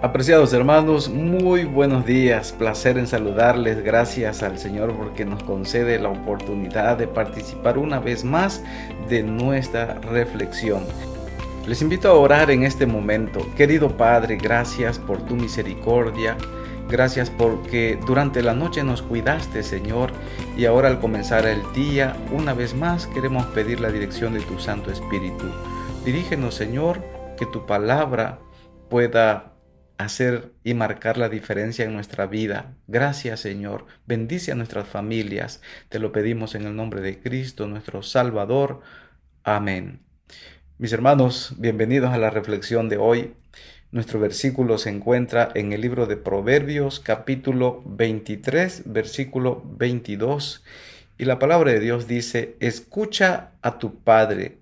Apreciados hermanos, muy buenos días, placer en saludarles, gracias al Señor porque nos concede la oportunidad de participar una vez más de nuestra reflexión. Les invito a orar en este momento. Querido Padre, gracias por tu misericordia, gracias porque durante la noche nos cuidaste Señor y ahora al comenzar el día, una vez más queremos pedir la dirección de tu Santo Espíritu. Dirígenos Señor, que tu palabra pueda hacer y marcar la diferencia en nuestra vida. Gracias Señor. Bendice a nuestras familias. Te lo pedimos en el nombre de Cristo, nuestro Salvador. Amén. Mis hermanos, bienvenidos a la reflexión de hoy. Nuestro versículo se encuentra en el libro de Proverbios capítulo 23, versículo 22. Y la palabra de Dios dice, escucha a tu Padre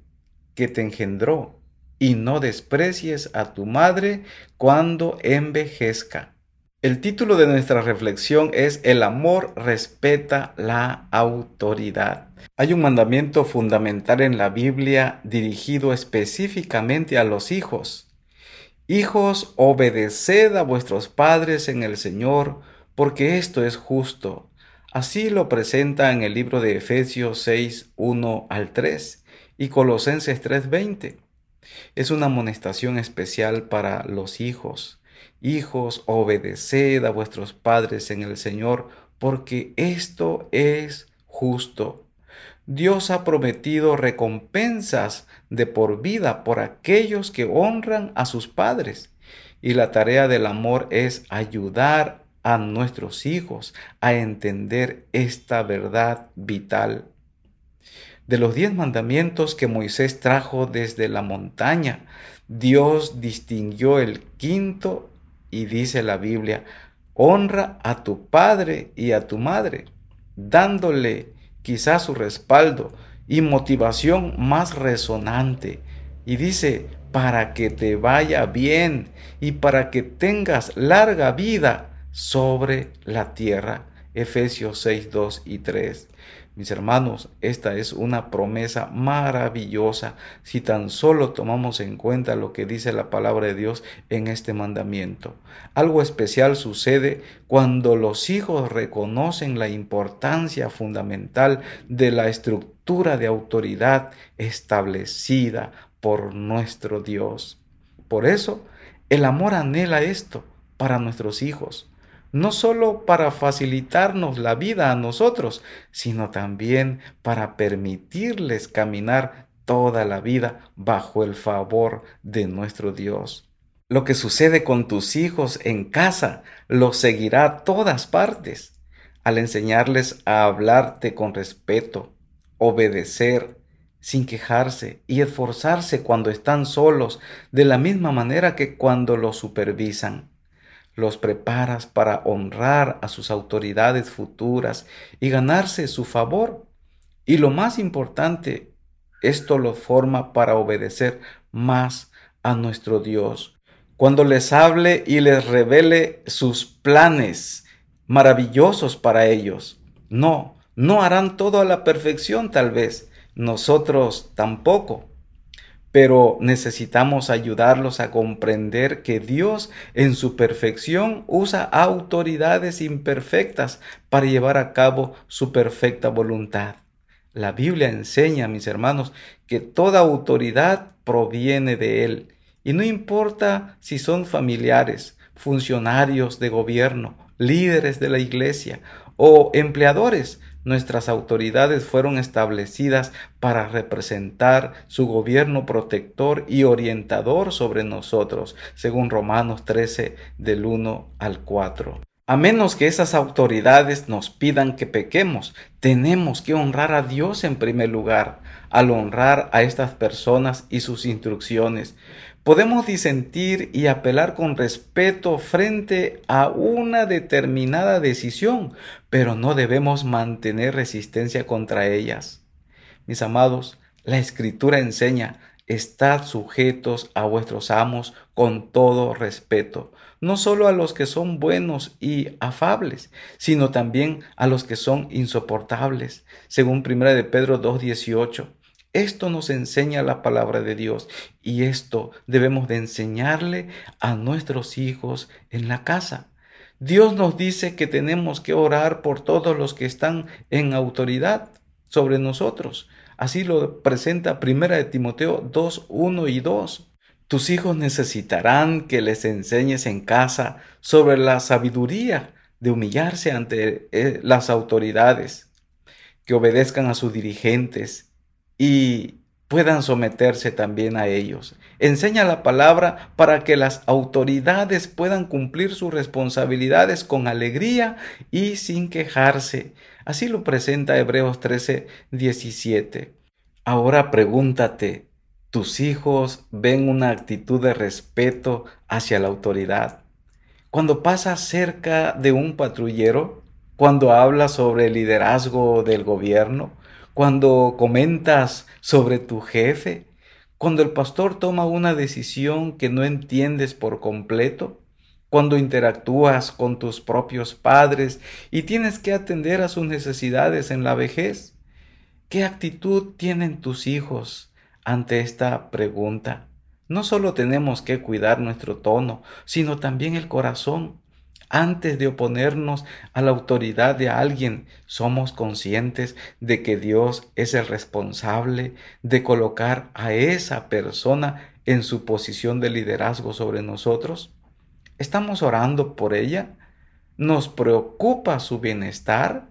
que te engendró y no desprecies a tu madre cuando envejezca. El título de nuestra reflexión es El amor respeta la autoridad. Hay un mandamiento fundamental en la Biblia dirigido específicamente a los hijos. Hijos, obedeced a vuestros padres en el Señor, porque esto es justo. Así lo presenta en el libro de Efesios 6, 1 al 3 y Colosenses 3, 20. Es una amonestación especial para los hijos. Hijos, obedeced a vuestros padres en el Señor, porque esto es justo. Dios ha prometido recompensas de por vida por aquellos que honran a sus padres. Y la tarea del amor es ayudar a nuestros hijos a entender esta verdad vital de los diez mandamientos que Moisés trajo desde la montaña, Dios distinguió el quinto y dice la Biblia, honra a tu padre y a tu madre, dándole quizás su respaldo y motivación más resonante. Y dice, para que te vaya bien y para que tengas larga vida sobre la tierra. Efesios 6, 2 y 3. Mis hermanos, esta es una promesa maravillosa si tan solo tomamos en cuenta lo que dice la palabra de Dios en este mandamiento. Algo especial sucede cuando los hijos reconocen la importancia fundamental de la estructura de autoridad establecida por nuestro Dios. Por eso, el amor anhela esto para nuestros hijos no solo para facilitarnos la vida a nosotros, sino también para permitirles caminar toda la vida bajo el favor de nuestro Dios. Lo que sucede con tus hijos en casa lo seguirá a todas partes. Al enseñarles a hablarte con respeto, obedecer, sin quejarse y esforzarse cuando están solos, de la misma manera que cuando los supervisan los preparas para honrar a sus autoridades futuras y ganarse su favor. Y lo más importante, esto los forma para obedecer más a nuestro Dios. Cuando les hable y les revele sus planes maravillosos para ellos. No, no harán todo a la perfección tal vez, nosotros tampoco pero necesitamos ayudarlos a comprender que Dios en su perfección usa autoridades imperfectas para llevar a cabo su perfecta voluntad. La Biblia enseña, mis hermanos, que toda autoridad proviene de Él, y no importa si son familiares, funcionarios de gobierno, líderes de la iglesia o empleadores, nuestras autoridades fueron establecidas para representar su gobierno protector y orientador sobre nosotros, según Romanos 13 del 1 al 4. A menos que esas autoridades nos pidan que pequemos, tenemos que honrar a Dios en primer lugar, al honrar a estas personas y sus instrucciones. Podemos disentir y apelar con respeto frente a una determinada decisión, pero no debemos mantener resistencia contra ellas. Mis amados, la escritura enseña, estad sujetos a vuestros amos con todo respeto, no solo a los que son buenos y afables, sino también a los que son insoportables, según 1 de Pedro 2.18. Esto nos enseña la palabra de Dios y esto debemos de enseñarle a nuestros hijos en la casa. Dios nos dice que tenemos que orar por todos los que están en autoridad sobre nosotros. Así lo presenta Primera de Timoteo 2, 1 y 2. Tus hijos necesitarán que les enseñes en casa sobre la sabiduría de humillarse ante eh, las autoridades, que obedezcan a sus dirigentes y puedan someterse también a ellos. Enseña la palabra para que las autoridades puedan cumplir sus responsabilidades con alegría y sin quejarse. Así lo presenta Hebreos 13, 17. Ahora pregúntate, ¿tus hijos ven una actitud de respeto hacia la autoridad? Cuando pasas cerca de un patrullero, cuando hablas sobre el liderazgo del gobierno, cuando comentas sobre tu jefe, cuando el pastor toma una decisión que no entiendes por completo, cuando interactúas con tus propios padres y tienes que atender a sus necesidades en la vejez. ¿Qué actitud tienen tus hijos ante esta pregunta? No solo tenemos que cuidar nuestro tono, sino también el corazón. Antes de oponernos a la autoridad de alguien, somos conscientes de que Dios es el responsable de colocar a esa persona en su posición de liderazgo sobre nosotros. ¿Estamos orando por ella? ¿Nos preocupa su bienestar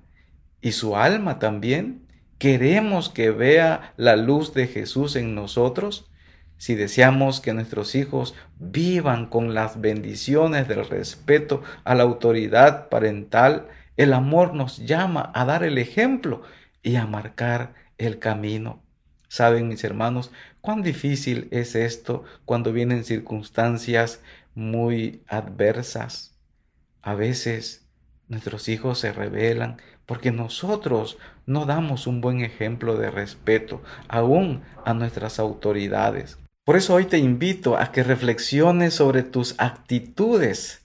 y su alma también? ¿Queremos que vea la luz de Jesús en nosotros? Si deseamos que nuestros hijos vivan con las bendiciones del respeto a la autoridad parental, el amor nos llama a dar el ejemplo y a marcar el camino. Saben mis hermanos, cuán difícil es esto cuando vienen circunstancias muy adversas. A veces nuestros hijos se rebelan porque nosotros no damos un buen ejemplo de respeto aún a nuestras autoridades. Por eso hoy te invito a que reflexiones sobre tus actitudes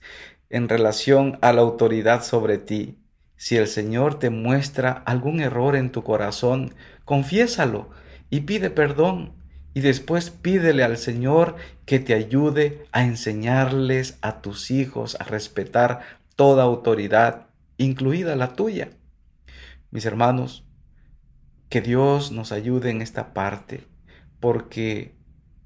en relación a la autoridad sobre ti. Si el Señor te muestra algún error en tu corazón, confiésalo y pide perdón. Y después pídele al Señor que te ayude a enseñarles a tus hijos a respetar toda autoridad, incluida la tuya. Mis hermanos, que Dios nos ayude en esta parte, porque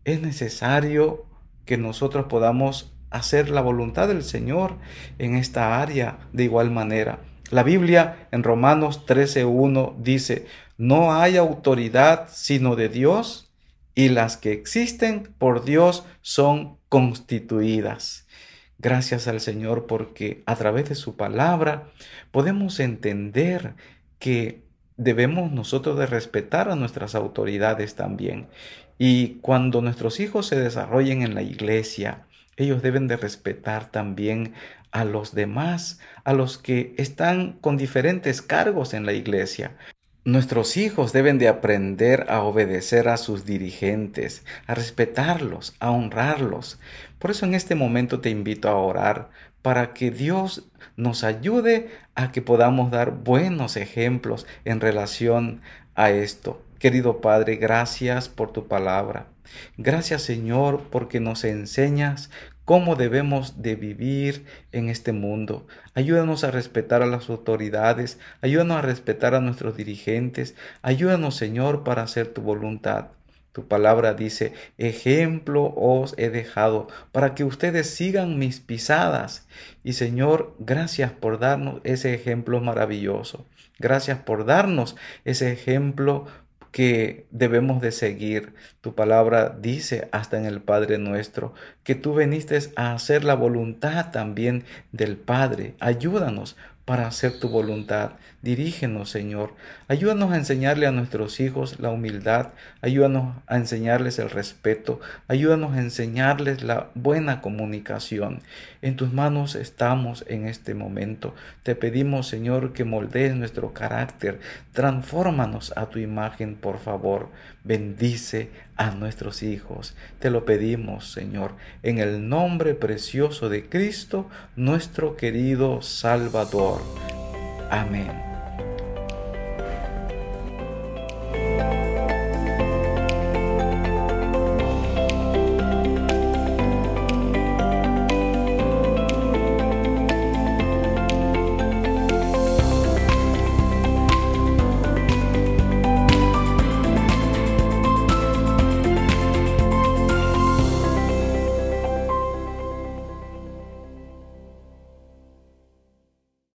es necesario que nosotros podamos hacer la voluntad del Señor en esta área de igual manera. La Biblia en Romanos 13.1 dice, no hay autoridad sino de Dios y las que existen por Dios son constituidas. Gracias al Señor porque a través de su palabra podemos entender que debemos nosotros de respetar a nuestras autoridades también y cuando nuestros hijos se desarrollen en la iglesia, ellos deben de respetar también a los demás, a los que están con diferentes cargos en la iglesia. Nuestros hijos deben de aprender a obedecer a sus dirigentes, a respetarlos, a honrarlos. Por eso en este momento te invito a orar para que Dios nos ayude a que podamos dar buenos ejemplos en relación a esto. Querido Padre, gracias por tu palabra. Gracias Señor porque nos enseñas cómo debemos de vivir en este mundo. Ayúdanos a respetar a las autoridades, ayúdanos a respetar a nuestros dirigentes, ayúdanos Señor para hacer tu voluntad. Tu palabra dice, ejemplo os he dejado para que ustedes sigan mis pisadas. Y Señor, gracias por darnos ese ejemplo maravilloso. Gracias por darnos ese ejemplo que debemos de seguir. Tu palabra dice hasta en el Padre nuestro que tú viniste a hacer la voluntad también del Padre. Ayúdanos para hacer tu voluntad. Dirígenos, Señor. Ayúdanos a enseñarle a nuestros hijos la humildad. Ayúdanos a enseñarles el respeto. Ayúdanos a enseñarles la buena comunicación. En tus manos estamos en este momento. Te pedimos, Señor, que moldees nuestro carácter. Transfórmanos a tu imagen, por favor. Bendice a nuestros hijos. Te lo pedimos, Señor, en el nombre precioso de Cristo, nuestro querido Salvador. Amén.